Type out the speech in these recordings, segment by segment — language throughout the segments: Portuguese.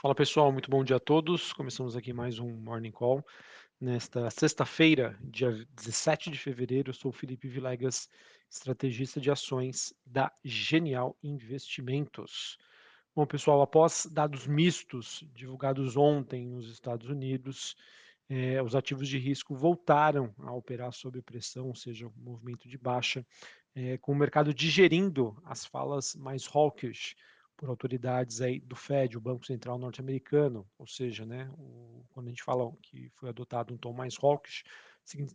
Fala pessoal, muito bom dia a todos. Começamos aqui mais um Morning Call. Nesta sexta-feira, dia 17 de fevereiro, eu sou Felipe Vilegas, estrategista de ações da Genial Investimentos. Bom, pessoal, após dados mistos divulgados ontem nos Estados Unidos, eh, os ativos de risco voltaram a operar sob pressão, ou seja, um movimento de baixa, eh, com o mercado digerindo as falas mais hawkish por autoridades aí do Fed, o Banco Central norte-americano, ou seja, né, o, quando a gente fala que foi adotado um tom mais hawkish,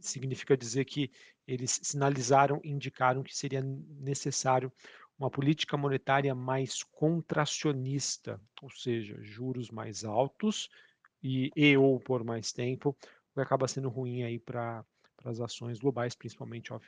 significa dizer que eles sinalizaram, indicaram que seria necessário uma política monetária mais contracionista, ou seja, juros mais altos e, e ou por mais tempo, o que acaba sendo ruim aí para as ações globais, principalmente ó,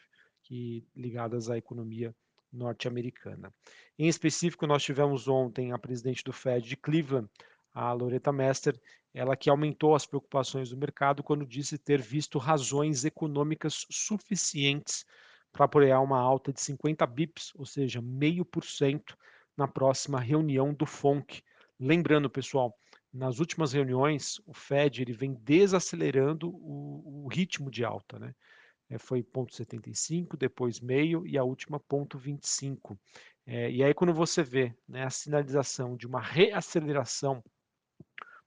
que ligadas à economia norte-americana. Em específico, nós tivemos ontem a presidente do Fed de Cleveland, a Loretta Mester, ela que aumentou as preocupações do mercado quando disse ter visto razões econômicas suficientes para apoiar uma alta de 50 bips, ou seja, meio por cento, na próxima reunião do FONC. Lembrando, pessoal, nas últimas reuniões, o Fed ele vem desacelerando o, o ritmo de alta, né? É, foi ponto 75, depois meio e a última ponto 25. É, e aí quando você vê né, a sinalização de uma reaceleração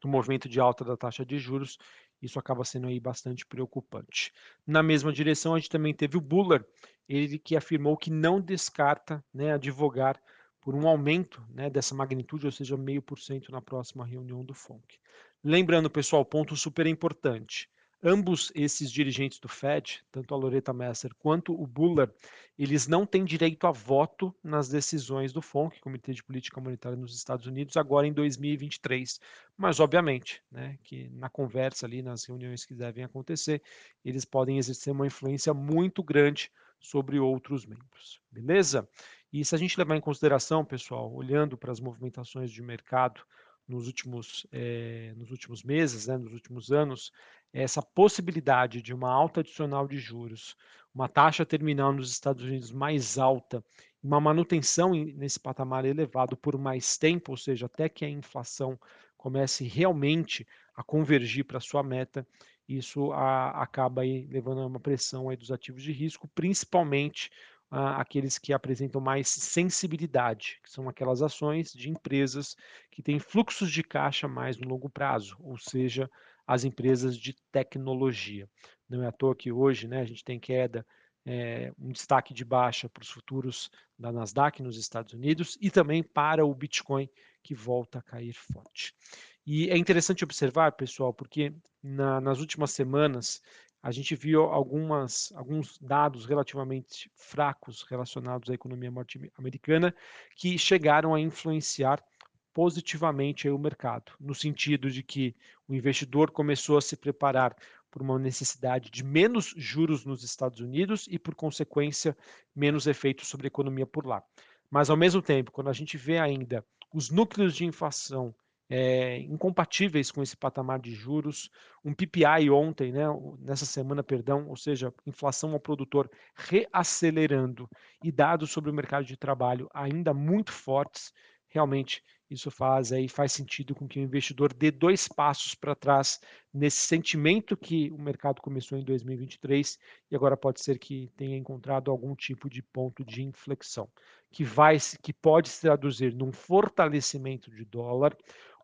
do movimento de alta da taxa de juros, isso acaba sendo aí bastante preocupante. Na mesma direção, a gente também teve o Buller, ele que afirmou que não descarta né, advogar por um aumento né, dessa magnitude, ou seja, meio por cento na próxima reunião do FONC. Lembrando, pessoal, ponto super importante, ambos esses dirigentes do Fed, tanto a Loretta Messer quanto o Buller, eles não têm direito a voto nas decisões do FONC, Comitê de Política Monetária nos Estados Unidos, agora em 2023. Mas, obviamente, né, que na conversa ali, nas reuniões que devem acontecer, eles podem exercer uma influência muito grande sobre outros membros, beleza? E se a gente levar em consideração, pessoal, olhando para as movimentações de mercado, nos últimos, eh, nos últimos meses, né, nos últimos anos, essa possibilidade de uma alta adicional de juros, uma taxa terminal nos Estados Unidos mais alta, uma manutenção nesse patamar elevado por mais tempo, ou seja, até que a inflação comece realmente a convergir para sua meta, isso a, acaba aí levando a uma pressão aí dos ativos de risco, principalmente aqueles que apresentam mais sensibilidade, que são aquelas ações de empresas que têm fluxos de caixa mais no longo prazo, ou seja, as empresas de tecnologia. Não é à toa que hoje né, a gente tem queda, é, um destaque de baixa para os futuros da Nasdaq nos Estados Unidos e também para o Bitcoin, que volta a cair forte. E é interessante observar, pessoal, porque na, nas últimas semanas a gente viu algumas, alguns dados relativamente fracos relacionados à economia norte-americana que chegaram a influenciar positivamente o mercado, no sentido de que o investidor começou a se preparar por uma necessidade de menos juros nos Estados Unidos e, por consequência, menos efeitos sobre a economia por lá. Mas, ao mesmo tempo, quando a gente vê ainda os núcleos de inflação é, incompatíveis com esse patamar de juros. Um PPI ontem, né, nessa semana, perdão, ou seja, inflação ao produtor reacelerando e dados sobre o mercado de trabalho ainda muito fortes, realmente isso faz aí faz sentido com que o investidor dê dois passos para trás nesse sentimento que o mercado começou em 2023 e agora pode ser que tenha encontrado algum tipo de ponto de inflexão que vai que pode se traduzir num fortalecimento de dólar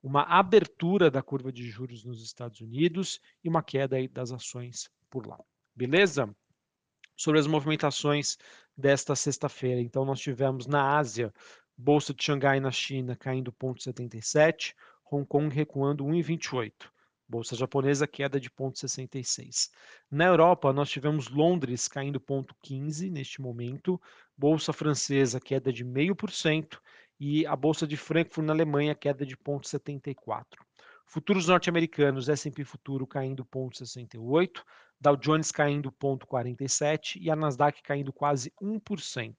uma abertura da curva de juros nos Estados Unidos e uma queda aí das ações por lá. Beleza? Sobre as movimentações desta sexta-feira. Então, nós tivemos na Ásia, Bolsa de Xangai na China caindo 0,77, Hong Kong recuando 1,28. Bolsa japonesa queda de 0,66. Na Europa, nós tivemos Londres caindo 0,15 neste momento, Bolsa francesa queda de 0,5% e a bolsa de Frankfurt na Alemanha queda de 0,74. Futuros norte-americanos, S&P futuro caindo 0,68, Dow Jones caindo 0,47 e a Nasdaq caindo quase 1%.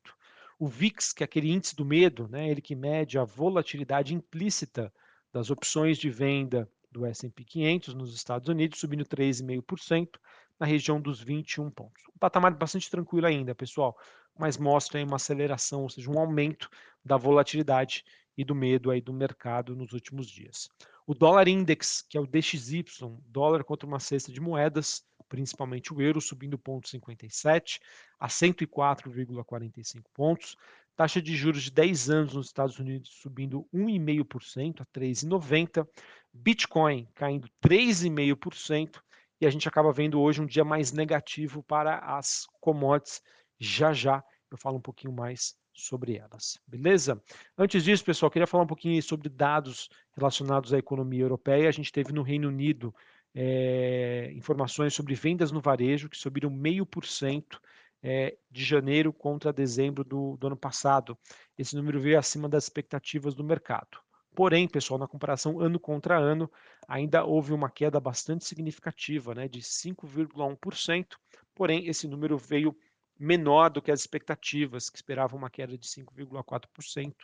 O VIX, que é aquele índice do medo, né, ele que mede a volatilidade implícita das opções de venda do S&P 500 nos Estados Unidos, subindo 3,5% na região dos 21 pontos. Um patamar bastante tranquilo ainda, pessoal, mas mostra uma aceleração, ou seja, um aumento da volatilidade e do medo aí do mercado nos últimos dias. O dólar index, que é o DXY, dólar contra uma cesta de moedas, principalmente o euro, subindo 0,57 a 104,45 pontos. Taxa de juros de 10 anos nos Estados Unidos subindo 1,5% a 3,90. Bitcoin caindo 3,5%. E a gente acaba vendo hoje um dia mais negativo para as commodities. Já já eu falo um pouquinho mais sobre elas, beleza? Antes disso, pessoal, queria falar um pouquinho sobre dados relacionados à economia europeia. A gente teve no Reino Unido é, informações sobre vendas no varejo que subiram meio por cento é, de janeiro contra dezembro do, do ano passado. Esse número veio acima das expectativas do mercado. Porém, pessoal, na comparação ano contra ano, ainda houve uma queda bastante significativa, né, de 5,1%. Porém, esse número veio menor do que as expectativas, que esperavam uma queda de 5,4%.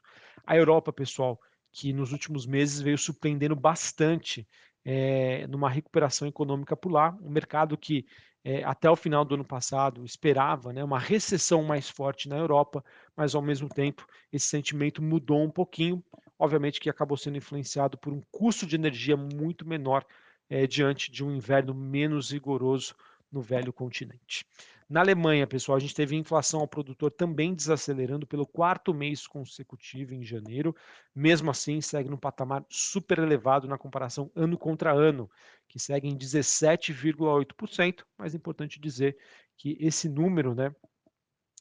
A Europa, pessoal, que nos últimos meses veio surpreendendo bastante é, numa recuperação econômica por lá, um mercado que é, até o final do ano passado esperava né, uma recessão mais forte na Europa, mas ao mesmo tempo esse sentimento mudou um pouquinho, obviamente que acabou sendo influenciado por um custo de energia muito menor é, diante de um inverno menos rigoroso no velho continente. Na Alemanha, pessoal, a gente teve inflação ao produtor também desacelerando pelo quarto mês consecutivo em janeiro. Mesmo assim, segue num patamar super elevado na comparação ano contra ano, que segue em 17,8%. Mas é importante dizer que esse número, né,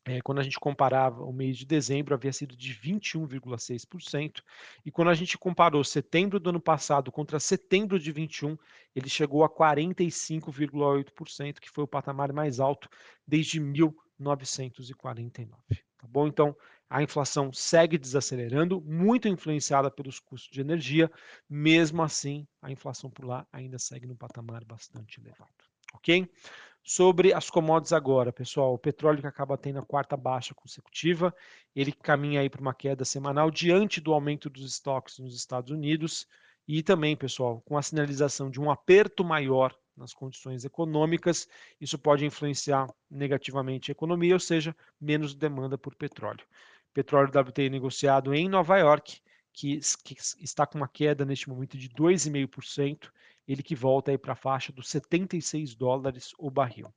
é, quando a gente comparava o mês de dezembro, havia sido de 21,6%, e quando a gente comparou setembro do ano passado contra setembro de 21, ele chegou a 45,8%, que foi o patamar mais alto desde 1949. Tá bom? Então, a inflação segue desacelerando, muito influenciada pelos custos de energia, mesmo assim, a inflação por lá ainda segue num patamar bastante elevado. Ok? Sobre as commodities agora, pessoal, o petróleo que acaba tendo a quarta baixa consecutiva, ele caminha aí para uma queda semanal diante do aumento dos estoques nos Estados Unidos e também, pessoal, com a sinalização de um aperto maior nas condições econômicas, isso pode influenciar negativamente a economia, ou seja, menos demanda por petróleo. Petróleo WTI negociado em Nova York, que, que está com uma queda neste momento de 2,5%, ele que volta aí para a faixa dos 76 dólares o barril.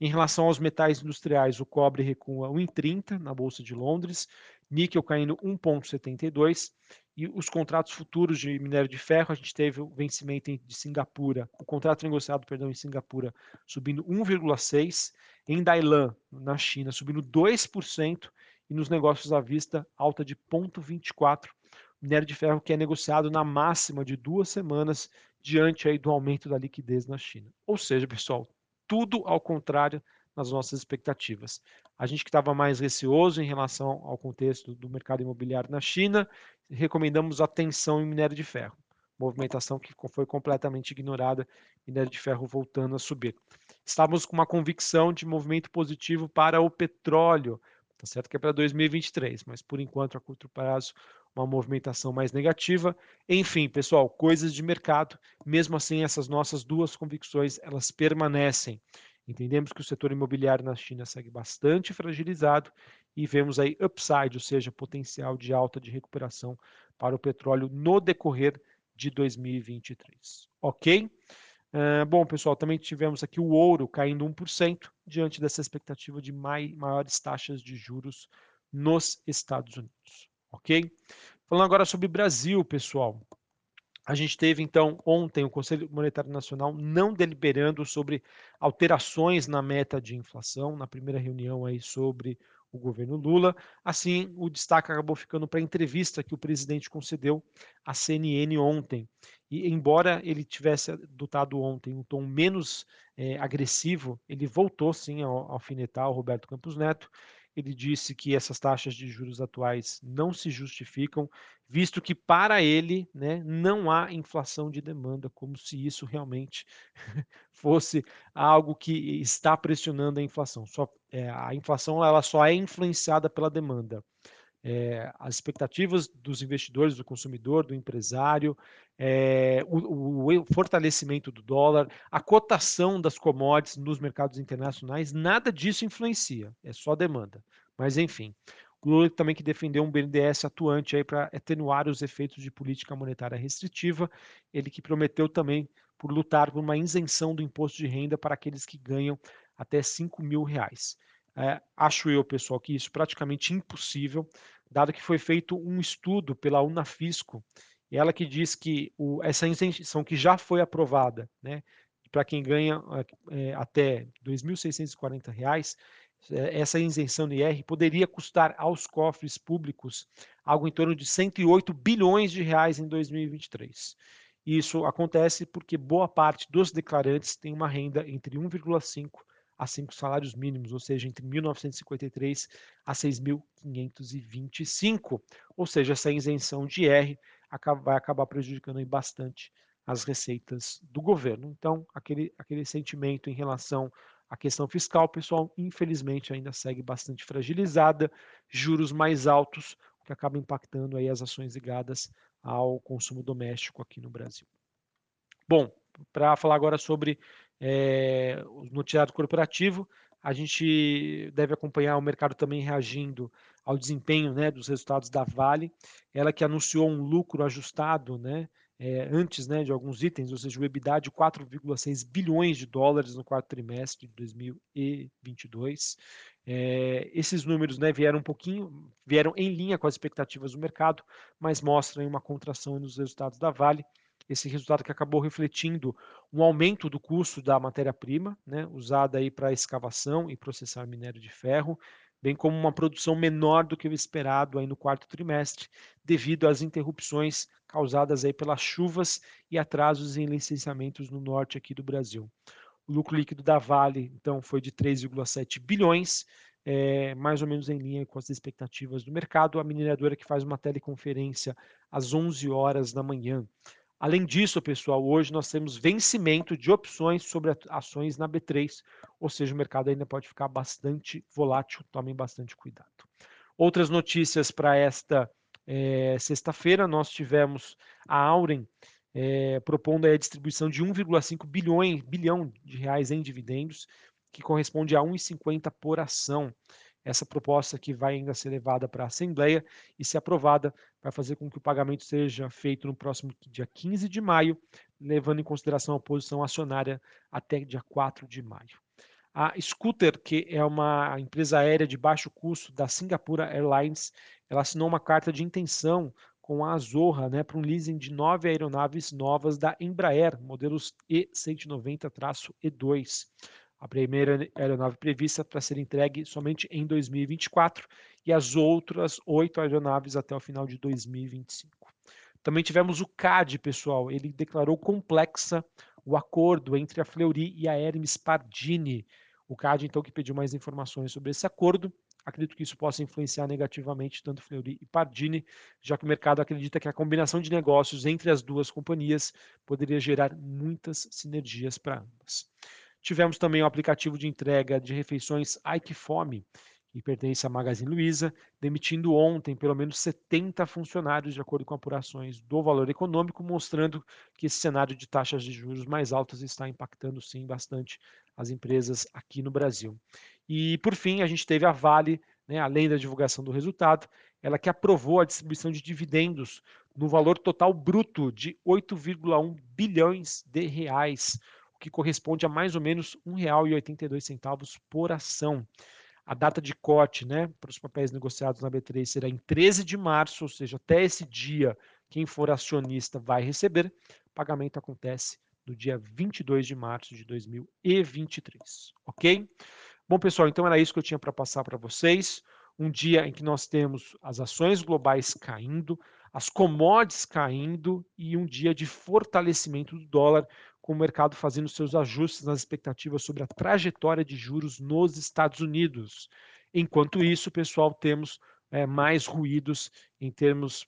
Em relação aos metais industriais, o cobre recua 1,30 na Bolsa de Londres, níquel caindo 1,72 e os contratos futuros de minério de ferro, a gente teve o vencimento de Singapura, o contrato negociado, perdão, em Singapura subindo 1,6, em Dailan, na China, subindo 2% e nos negócios à vista alta de 0,24 minério de ferro que é negociado na máxima de duas semanas diante aí do aumento da liquidez na China. Ou seja, pessoal, tudo ao contrário nas nossas expectativas. A gente que estava mais receoso em relação ao contexto do mercado imobiliário na China, recomendamos atenção em minério de ferro. Movimentação que foi completamente ignorada, minério de ferro voltando a subir. Estávamos com uma convicção de movimento positivo para o petróleo, tá certo que é para 2023, mas por enquanto a curto prazo uma movimentação mais negativa. Enfim, pessoal, coisas de mercado. Mesmo assim, essas nossas duas convicções, elas permanecem. Entendemos que o setor imobiliário na China segue bastante fragilizado e vemos aí upside, ou seja, potencial de alta de recuperação para o petróleo no decorrer de 2023. Ok? Uh, bom, pessoal, também tivemos aqui o ouro caindo 1% diante dessa expectativa de mai, maiores taxas de juros nos Estados Unidos ok? Falando agora sobre Brasil, pessoal. A gente teve, então, ontem o Conselho Monetário Nacional não deliberando sobre alterações na meta de inflação, na primeira reunião aí sobre o governo Lula. Assim, o destaque acabou ficando para a entrevista que o presidente concedeu à CNN ontem. E, embora ele tivesse adotado ontem um tom menos é, agressivo, ele voltou sim a alfinetar o Roberto Campos Neto ele disse que essas taxas de juros atuais não se justificam, visto que para ele né, não há inflação de demanda, como se isso realmente fosse algo que está pressionando a inflação. Só, é, a inflação ela só é influenciada pela demanda é, as expectativas dos investidores, do consumidor, do empresário, é, o, o, fortalecimento do dólar, a cotação das commodities nos mercados internacionais, nada disso influencia, é só demanda. Mas, enfim, Lula também que defendeu um BNDES atuante aí para atenuar os efeitos de política monetária restritiva, ele que prometeu também por lutar por uma isenção do imposto de renda para aqueles que ganham até 5 mil reais. É, acho eu, pessoal, que isso é praticamente impossível, dado que foi feito um estudo pela Unafisco, ela que diz que o, essa isenção que já foi aprovada, né, para quem ganha é, até R$ 2.640, é, essa isenção do IR poderia custar aos cofres públicos algo em torno de 108 bilhões de reais em 2023. Isso acontece porque boa parte dos declarantes tem uma renda entre 1,5 a 5 salários mínimos, ou seja, entre 1.953 a 6.525. Ou seja, essa isenção de IR vai acabar prejudicando bastante as receitas do governo. Então, aquele, aquele sentimento em relação à questão fiscal, pessoal, infelizmente ainda segue bastante fragilizada, juros mais altos, o que acaba impactando aí as ações ligadas ao consumo doméstico aqui no Brasil. Bom, para falar agora sobre é, o noticiário corporativo, a gente deve acompanhar o mercado também reagindo ao desempenho né, dos resultados da Vale, ela que anunciou um lucro ajustado né, é, antes né, de alguns itens, ou seja, o EBITDA de 4,6 bilhões de dólares no quarto trimestre de 2022. É, esses números né, vieram um pouquinho, vieram em linha com as expectativas do mercado, mas mostram uma contração nos resultados da Vale. Esse resultado que acabou refletindo um aumento do custo da matéria-prima, né, usada aí para escavação e processar minério de ferro, bem como uma produção menor do que o esperado aí no quarto trimestre, devido às interrupções causadas aí pelas chuvas e atrasos em licenciamentos no norte aqui do Brasil. O lucro líquido da Vale, então, foi de 3,7 bilhões, é, mais ou menos em linha com as expectativas do mercado. A mineradora que faz uma teleconferência às 11 horas da manhã. Além disso, pessoal, hoje nós temos vencimento de opções sobre ações na B3, ou seja, o mercado ainda pode ficar bastante volátil, tomem bastante cuidado. Outras notícias para esta é, sexta-feira, nós tivemos a Auren é, propondo a distribuição de 1,5 bilhão de reais em dividendos, que corresponde a 1,50 por ação. Essa proposta que vai ainda ser levada para a Assembleia e, se aprovada, vai fazer com que o pagamento seja feito no próximo dia 15 de maio, levando em consideração a posição acionária até dia 4 de maio. A Scooter, que é uma empresa aérea de baixo custo da Singapura Airlines, ela assinou uma carta de intenção com a Azorra né, para um leasing de nove aeronaves novas da Embraer, modelos E190-E2 a primeira aeronave prevista para ser entregue somente em 2024 e as outras oito aeronaves até o final de 2025. Também tivemos o CAD, pessoal. Ele declarou complexa o acordo entre a Fleury e a Hermes Pardini. O CAD, então, que pediu mais informações sobre esse acordo. Acredito que isso possa influenciar negativamente tanto Fleury e Pardini, já que o mercado acredita que a combinação de negócios entre as duas companhias poderia gerar muitas sinergias para ambas. Tivemos também o aplicativo de entrega de refeições Ike Fome, que pertence à Magazine Luiza, demitindo ontem pelo menos 70 funcionários, de acordo com apurações do valor econômico, mostrando que esse cenário de taxas de juros mais altas está impactando sim bastante as empresas aqui no Brasil. E por fim, a gente teve a Vale, né, além da divulgação do resultado, ela que aprovou a distribuição de dividendos no valor total bruto de 8,1 bilhões de reais, que corresponde a mais ou menos R$ 1,82 por ação. A data de corte né, para os papéis negociados na B3 será em 13 de março, ou seja, até esse dia, quem for acionista vai receber. O pagamento acontece no dia 22 de março de 2023, ok? Bom, pessoal, então era isso que eu tinha para passar para vocês. Um dia em que nós temos as ações globais caindo, as commodities caindo e um dia de fortalecimento do dólar, com o mercado fazendo seus ajustes nas expectativas sobre a trajetória de juros nos Estados Unidos. Enquanto isso, pessoal, temos é, mais ruídos em termos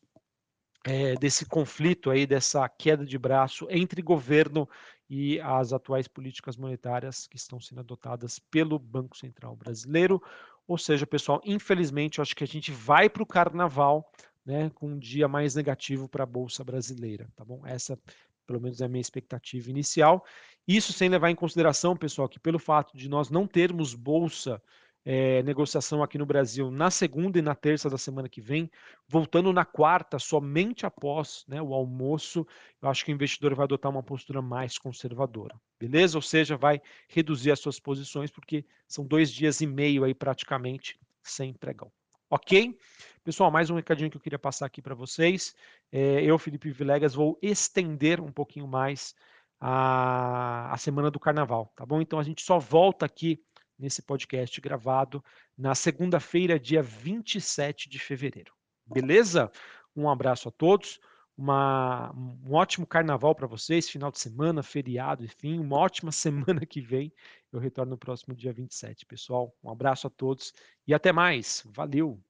é, desse conflito aí, dessa queda de braço entre governo e as atuais políticas monetárias que estão sendo adotadas pelo Banco Central Brasileiro. Ou seja, pessoal, infelizmente, eu acho que a gente vai para o carnaval né, com um dia mais negativo para a Bolsa Brasileira, tá bom? Essa pelo menos é a minha expectativa inicial. Isso sem levar em consideração, pessoal, que pelo fato de nós não termos bolsa é, negociação aqui no Brasil na segunda e na terça da semana que vem, voltando na quarta, somente após né, o almoço, eu acho que o investidor vai adotar uma postura mais conservadora, beleza? Ou seja, vai reduzir as suas posições, porque são dois dias e meio aí praticamente sem pregão. Ok? Pessoal, mais um recadinho que eu queria passar aqui para vocês. É, eu, Felipe Vilegas, vou estender um pouquinho mais a, a semana do carnaval, tá bom? Então a gente só volta aqui nesse podcast gravado na segunda-feira, dia 27 de fevereiro. Beleza? Um abraço a todos. Uma, um ótimo carnaval para vocês, final de semana, feriado, enfim, uma ótima semana que vem. Eu retorno no próximo dia 27, pessoal. Um abraço a todos e até mais. Valeu!